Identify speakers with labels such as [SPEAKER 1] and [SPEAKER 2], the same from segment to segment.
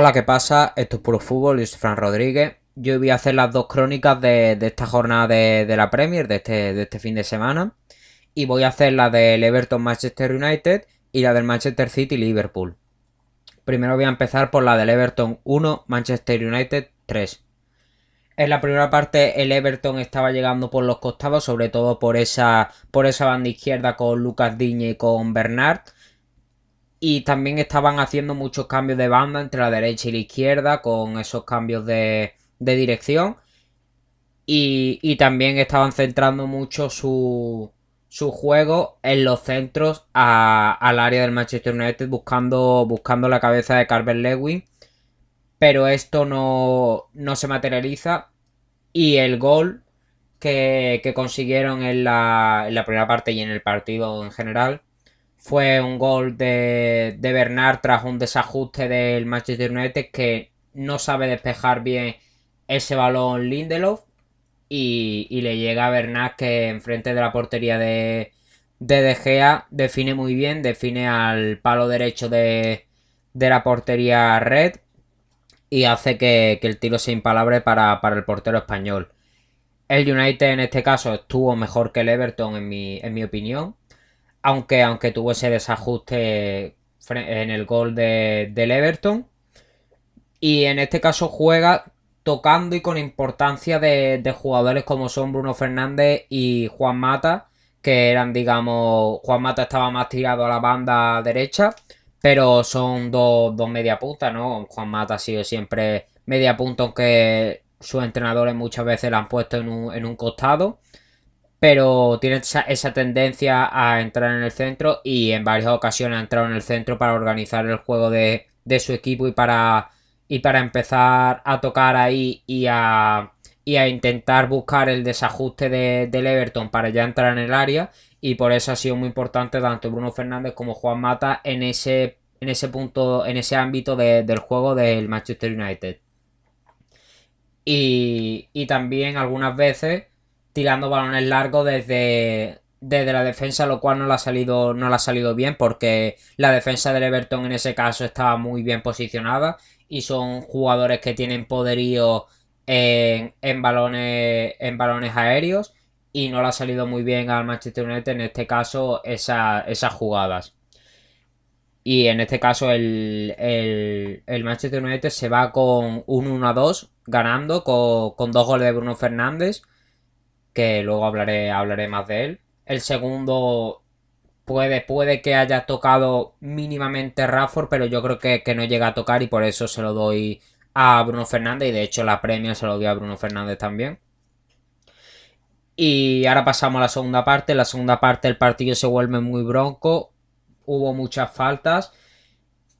[SPEAKER 1] Hola, ¿qué pasa? Esto es Puro Fútbol, soy Fran Rodríguez. Yo voy a hacer las dos crónicas de, esta jornada de, la Premier, de este, de este fin de semana. Y voy a hacer la del Everton Manchester United y la del Manchester City Liverpool. Primero voy a empezar por la del Everton 1, Manchester United 3. En la primera parte el Everton estaba llegando por los costados, sobre todo por esa, por esa banda izquierda con Lucas Diñe y con Bernard y también estaban haciendo muchos cambios de banda entre la derecha y la izquierda con esos cambios de, dirección. Y, también estaban centrando mucho su, su juego en los centros al área del Manchester United buscando, buscando la cabeza de Carver Lewin. Pero esto no, no se materializa. Y el gol que, consiguieron en la, en la primera parte y en el partido en general fue un gol de, de Bernard tras un desajuste del Manchester United que no sabe despejar bien ese balón Lindelof y, le llega a Bernard que enfrente de la portería de, de De Gea define muy bien, define al palo derecho de, de la portería red y hace que, el tiro sea impalable para, para, el portero español. El United en este caso estuvo mejor que el Everton en mi, en mi opinión aunque, aunque tuvo ese desajuste en el gol de, del Everton. Y en este caso juega tocando y con importancia de, jugadores como son Bruno Fernández y Juan Mata, que eran, digamos, Juan Mata estaba más tirado a la banda derecha, pero son dos, dos media punta, ¿no? Juan Mata ha sido siempre media punta, aunque sus entrenadores muchas veces la han puesto en un, en un costado pero tiene esa, tendencia a entrar en el centro y en varias ocasiones ha entrado en el centro para organizar el juego de, su equipo y para, y para empezar a tocar ahí y a, y a intentar buscar el desajuste de, del Everton para ya entrar en el área y por eso ha sido muy importante tanto Bruno Fernández como Juan Mata en ese, en ese punto, en ese ámbito del juego del Manchester United. Y, y también algunas veces tirando balones largos desde, desde la defensa, lo cual no le ha salido, no ha salido bien, porque la defensa del Everton en ese caso estaba muy bien posicionada y son jugadores que tienen poderío en, balones, en balones aéreos y no le ha salido muy bien al Manchester United en este caso esas jugadas. Y en este caso el, el, Manchester United se va con un 1-2 ganando con, con dos goles de Bruno Fernández que luego hablaré, hablaré más de él. El segundo puede, puede que haya tocado mínimamente Rafford, pero yo creo que, no llega a tocar y por eso se lo doy a Bruno Fernández y de hecho la premia se lo doy a Bruno Fernández también. Y ahora pasamos a la segunda parte. En la segunda parte el partido se vuelve muy bronco. Hubo muchas faltas.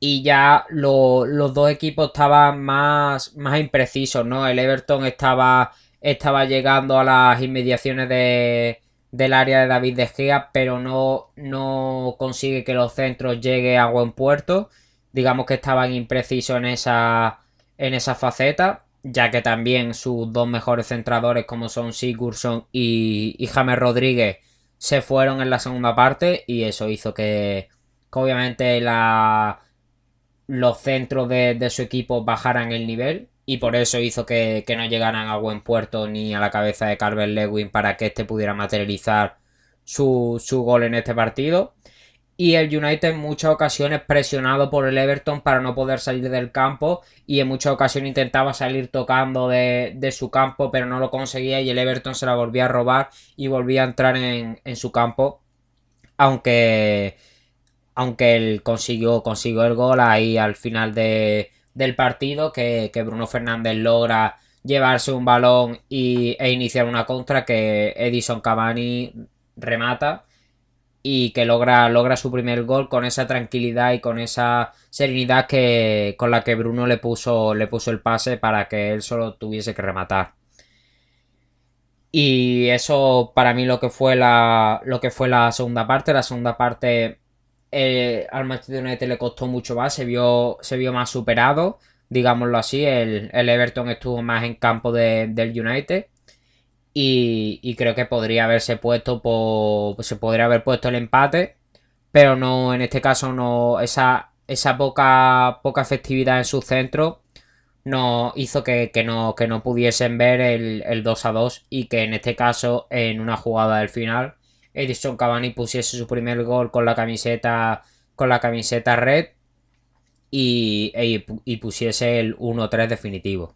[SPEAKER 1] Y ya los dos equipos estaban más, más imprecisos, ¿no? El Everton estaba estaba llegando a las inmediaciones de, del área de David de Gea, pero no, no consigue que los centros lleguen a buen puerto. Digamos que estaban imprecisos en esa, en esa faceta, ya que también sus dos mejores centradores, como son Sigurdsson y, y James Rodríguez, se fueron en la segunda parte y eso hizo que, obviamente la, los centros de, de su equipo bajaran el nivel y por eso hizo que, no llegaran a buen puerto ni a la cabeza de Carver Lewin para que éste pudiera materializar su, gol en este partido. Y el United en muchas ocasiones presionado por el Everton para no poder salir del campo y en muchas ocasiones intentaba salir tocando de, su campo pero no lo conseguía y el Everton se la volvía a robar y volvía a entrar en, su campo. Aunque, aunque él consiguió, consiguió el gol ahí al final de, del partido que, Bruno Fernández logra llevarse un balón y, e iniciar una contra que Edison Cavani remata y que logra, logra su primer gol con esa tranquilidad y con esa serenidad que, con la que Bruno le puso, le puso el pase para que él solo tuviese que rematar. Y eso para mí lo que fue la, lo que fue la segunda parte. La segunda parte eh, al Manchester United le costó mucho más, se vio, se vio más superado, digámoslo así. El, Everton estuvo más en campo del United. Y, creo que podría haberse puesto por, se podría haber puesto el empate, pero no, en este caso no, esa, esa poca, poca efectividad en su centro no hizo que, no, que no pudiesen ver el, el 2 a 2 y que en este caso en una jugada del final Edison Cavani pusiese su primer gol con la camiseta con la camiseta red y, y pusiese el 1-3 definitivo.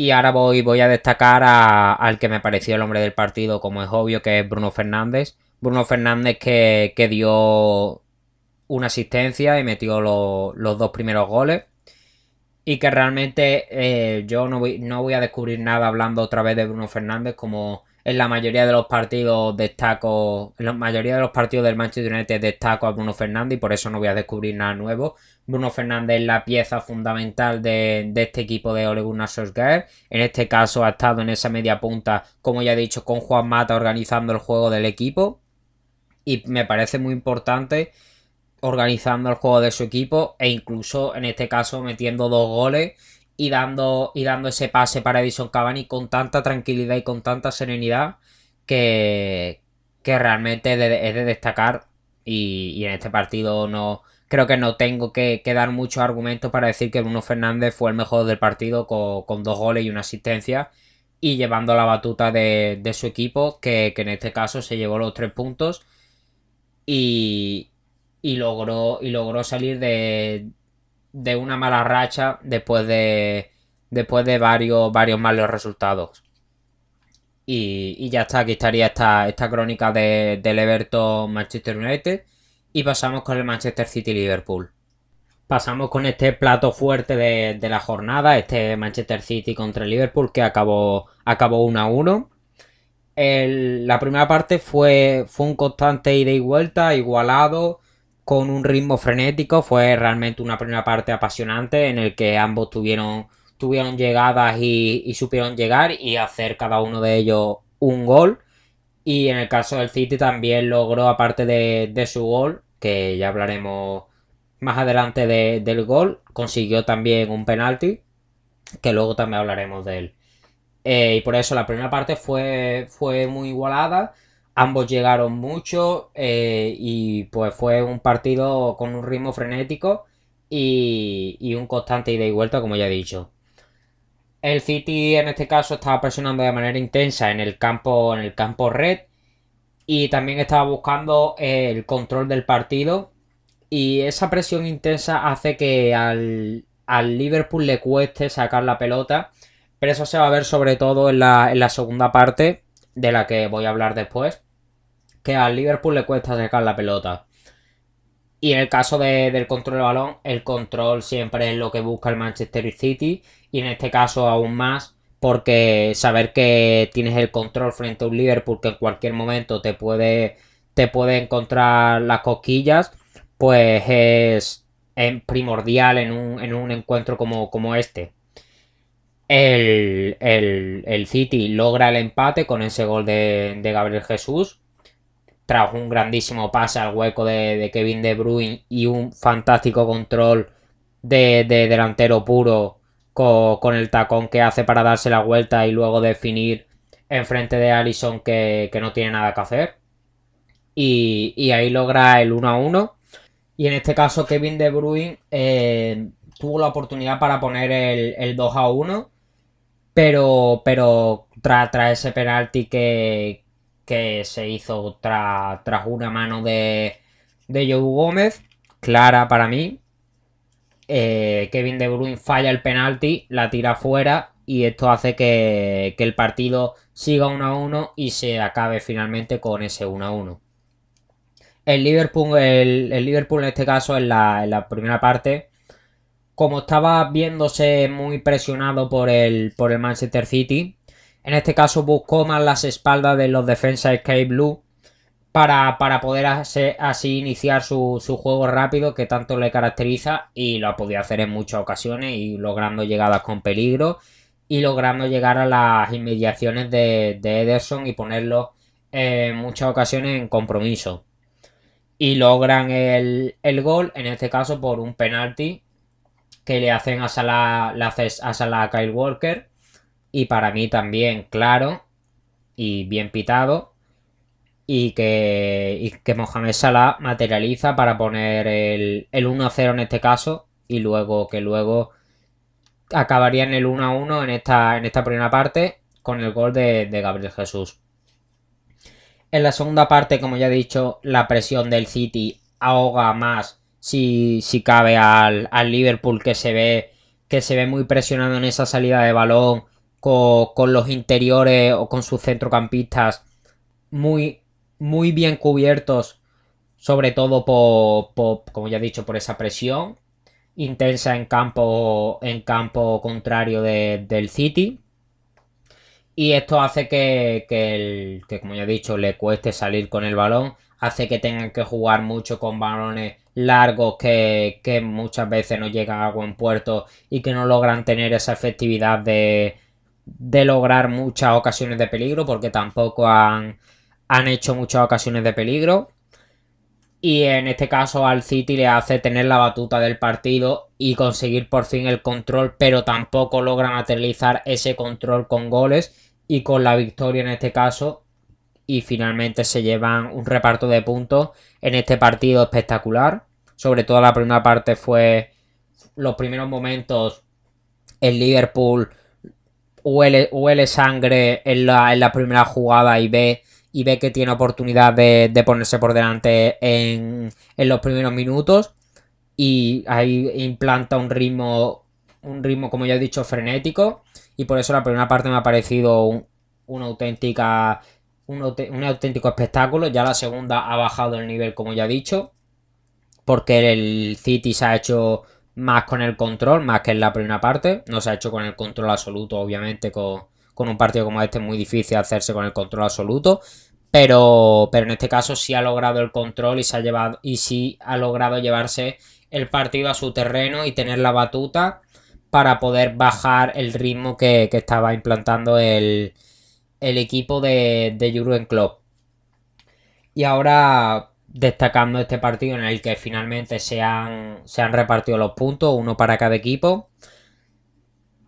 [SPEAKER 1] Y ahora voy, voy a destacar al que me pareció el hombre del partido, como es obvio, que es Bruno Fernández. Bruno Fernández que, dio una asistencia y metió los dos primeros goles. Y que realmente eh, yo no voy, no voy a descubrir nada hablando otra vez de Bruno Fernández, como en la mayoría de los partidos destaco, en la mayoría de los partidos del Manchester United destaco a Bruno Fernández y por eso no voy a descubrir nada nuevo. Bruno Fernández es la pieza fundamental de, este equipo de Ole Gunnar Solskjaer. En este caso ha estado en esa media punta, como ya he dicho, con Juan Mata organizando el juego del equipo. Y me parece muy importante organizando el juego de su equipo e incluso en este caso metiendo dos goles y dando, y dando ese pase para Edison Cavani con tanta tranquilidad y con tanta serenidad que, que realmente es de, destacar. Y, en este partido no creo que no tengo que, dar muchos argumentos para decir que Bruno Fernández fue el mejor del partido con, dos goles y una asistencia y llevando la batuta de, su equipo que, que, en este caso se llevó los tres puntos y, y logró, y logró salir de, de una mala racha después de, después de varios, varios malos resultados. Y, ya está, aquí estaría esta, esta crónica de, del Everton Manchester United. Y pasamos con el Manchester City Liverpool. Pasamos con este plato fuerte de, la jornada, este Manchester City contra Liverpool que acabó, acabó 1 a 1. la primera parte fue, fue un constante ida y vuelta, igualado con un ritmo frenético. Fue realmente una primera parte apasionante en el que ambos tuvieron, tuvieron llegadas y, supieron llegar y hacer cada uno de ellos un gol. Y en el caso del City también logró, aparte de, su gol, que ya hablaremos más adelante del gol, consiguió también un penalti, que luego también hablaremos de él. Eh, y por eso la primera parte fue, fue muy igualada Ambos llegaron mucho eh, y pues fue un partido con un ritmo frenético y, un constante ida y vuelta, como ya he dicho. El City en este caso estaba presionando de manera intensa en el campo, en el campo red y también estaba buscando el control del partido y esa presión intensa hace que al, Liverpool le cueste sacar la pelota, pero eso se va a ver sobre todo en la, en la segunda parte de la que voy a hablar después que al Liverpool le cuesta sacar la pelota. Y en el caso del control del balón, el control siempre es lo que busca el Manchester City. Y en este caso aún más, porque saber que tienes el control frente a un Liverpool que en cualquier momento te puede, te puede encontrar las cosquillas, pues es, primordial en un, encuentro como, como este. El, el, City logra el empate con ese gol de, de Gabriel Jesús tras un grandísimo pase al hueco de, Kevin De Bruyne y un fantástico control de, delantero puro con, el tacón que hace para darse la vuelta y luego definir enfrente de Allison que, no tiene nada que hacer. Y, ahí logra el 1 a 1. Y en este caso Kevin De Bruyne eh, tuvo la oportunidad para poner el, 2 a 1. Pero, pero tras ese penalti que, que se hizo tras una mano de, de Joe Gómez, clara para mí. Eh, Kevin De Bruyne falla el penalti, la tira fuera y esto hace que, el partido siga 1 a 1 y se acabe finalmente con ese 1 a 1. El Liverpool, el, Liverpool en este caso en la, en la, primera parte, como estaba viéndose muy presionado por el, por el Manchester City, en este caso buscó más las espaldas de los defensas Sky Blue para, poder así iniciar su, juego rápido que tanto le caracteriza y lo ha podido hacer en muchas ocasiones y logrando llegadas con peligro y logrando llegar a las inmediaciones de, Ederson y ponerlo en muchas ocasiones en compromiso. Y logran el, gol, en este caso por un penalti que le hacen a Salah, a Salah Kyle Walker y para mí también claro y bien pitado. y que, y que Mohamed Salah materializa para poner el, el 1-0 en este caso y luego que luego acabaría en el 1-1 en esta, en esta primera parte con el gol de, de Gabriel Jesús. En la segunda parte, como ya he dicho, la presión del City ahoga más si, si cabe al, al, Liverpool que se ve que se ve muy presionado en esa salida de balón con, los interiores o con sus centrocampistas muy, muy bien cubiertos sobre todo por, por, como ya he dicho por esa presión intensa en campo en campo contrario de, del City y esto hace que, que, el, que, como ya he dicho, le cueste salir con el balón. Hace que tengan que jugar mucho con balones largos que, que muchas veces no llegan a buen puerto y que no logran tener esa efectividad de, de lograr muchas ocasiones de peligro porque tampoco han, han hecho muchas ocasiones de peligro. Y en este caso al City le hace tener la batuta del partido y conseguir por fin el control, pero tampoco logran materializar ese control con goles y con la victoria en este caso y finalmente se llevan un reparto de puntos en este partido espectacular. Sobre todo la primera parte fue los primeros momentos el Liverpool huele, huele sangre en la, en la, primera jugada y ve, y ve que tiene oportunidad de, de ponerse por delante en, en, los primeros minutos y ahí implanta un ritmo un ritmo como ya he dicho frenético y por eso la primera parte me ha parecido una auténtica un, auténtico espectáculo. Ya la segunda ha bajado el nivel, como ya he dicho, porque el City se ha hecho más con el control, más que en la primera parte. No se ha hecho con el control absoluto, obviamente, con, con un partido como este es muy difícil hacerse con el control absoluto. Pero, pero en este caso sí ha logrado el control y se ha llevado y sí ha logrado llevarse el partido a su terreno y tener la batuta para poder bajar el ritmo que, estaba implantando el, equipo de, de Jurgen Klopp. Y ahora destacando este partido en el que finalmente se han, se han repartido los puntos, uno para cada equipo.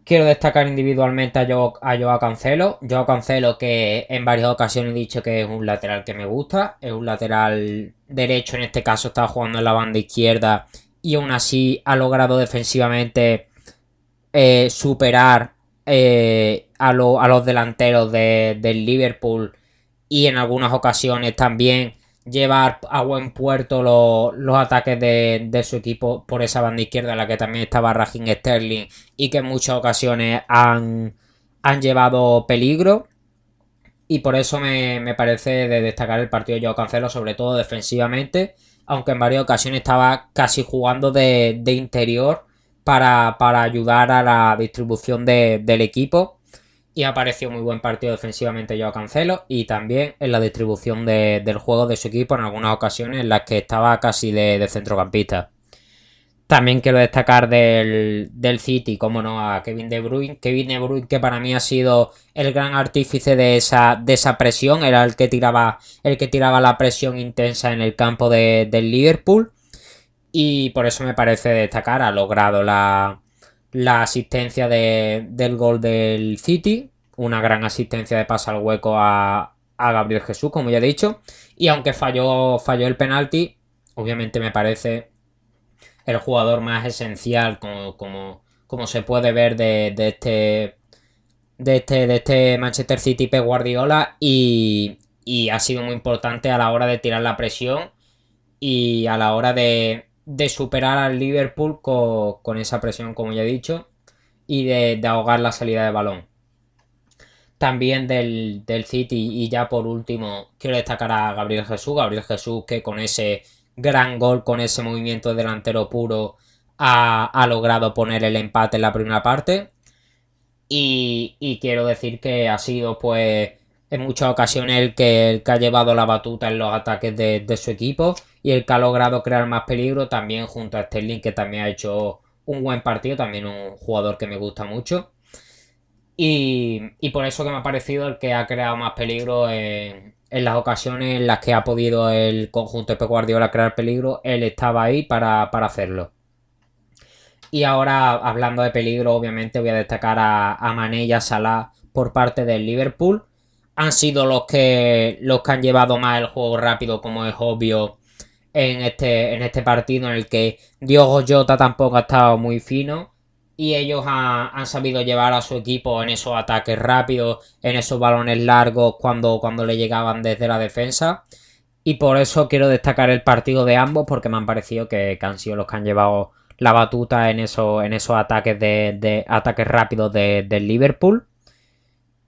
[SPEAKER 1] Quiero destacar individualmente a Joao, a Joao Cancelo. Joao Cancelo que en varias ocasiones he dicho que es un lateral que me gusta. Es un lateral derecho, en este caso está jugando en la banda izquierda y aún así ha logrado defensivamente eh, superar eh, a, los delanteros del Liverpool y en algunas ocasiones también llevar a buen puerto los, ataques de, su equipo por esa banda izquierda en la que también estaba Raheem Sterling y que en muchas ocasiones han, han llevado peligro. Y por eso me, parece de destacar el partido de Joao Cancelo, sobre todo defensivamente, aunque en varias ocasiones estaba casi jugando de, de interior para, ayudar a la distribución del equipo. Y ha parecido muy buen partido defensivamente yo Cancelo. Y también en la distribución del juego de su equipo en algunas ocasiones en las que estaba casi de, centrocampista. También quiero destacar del, City, como no, a Kevin De Bruyne. Kevin De Bruyne que para mí ha sido el gran artífice de esa, de esa presión. Era el que tiraba, el que tiraba la presión intensa en el campo del Liverpool y por eso me parece destacar, ha logrado la, asistencia del gol del City, una gran asistencia de pase al hueco a, Gabriel Jesús, como ya he dicho, y aunque falló, falló el penalti, obviamente me parece el jugador más esencial, como, como, como se puede ver de, de, este de este, de este Manchester City P. Guardiola y, y ha sido muy importante a la hora de tirar la presión y a la hora de, de superar al Liverpool con, esa presión, como ya he dicho, y de, ahogar la salida de balón. También del, City y ya por último quiero destacar a Gabriel Jesús. Gabriel Jesús que con ese gran gol, con ese movimiento delantero puro, ha, logrado poner el empate en la primera parte. Y, quiero decir que ha sido pues en muchas ocasiones el que, ha llevado la batuta en los ataques de, su equipo y el que ha logrado crear más peligro también junto a Sterling que también ha hecho un buen partido, también un jugador que me gusta mucho. Y, por eso que me ha parecido el que ha creado más peligro en, las ocasiones en las que ha podido el conjunto de Pep Guardiola crear peligro, él estaba ahí para, hacerlo. Y ahora, hablando de peligro, obviamente voy a destacar a, a Mané y a Salah por parte del Liverpool han sido los que, los que han llevado más el juego rápido, como es obvio, en este, en este partido en el que Diogo Jota tampoco ha estado muy fino. Y ellos han, sabido llevar a su equipo en esos ataques rápidos, en esos balones largos cuando, cuando le llegaban desde la defensa. Y por eso quiero destacar el partido de ambos, porque me han parecido que, han sido los que han llevado la batuta en, eso, en esos ataques de, ataques rápidos del Liverpool.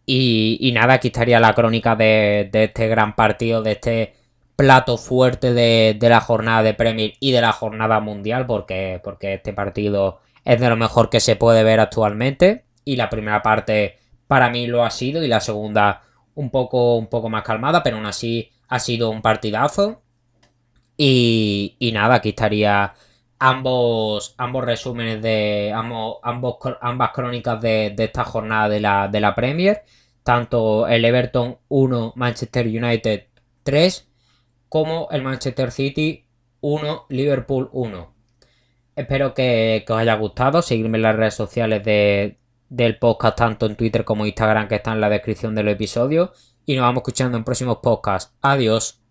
[SPEAKER 1] Y, nada, aquí estaría la crónica de, este gran partido, de este plato fuerte de, la jornada de Premier y de la jornada mundial, porque, porque este partido es de lo mejor que se puede ver actualmente. Y la primera parte para mí lo ha sido y la segunda un poco, un poco más calmada, pero aún así ha sido un partidazo. Y nada, aquí estaría ambos, ambos resúmenes de ambos, ambas crónicas de, esta jornada de la, de la Premier. Tanto el Everton 1, Manchester United 3, como el Manchester City 1, Liverpool 1. Espero que, os haya gustado. Seguirme en las redes sociales del podcast, tanto en Twitter como Instagram, que están en la descripción del episodio. Y nos vamos escuchando en próximos podcasts. Adiós.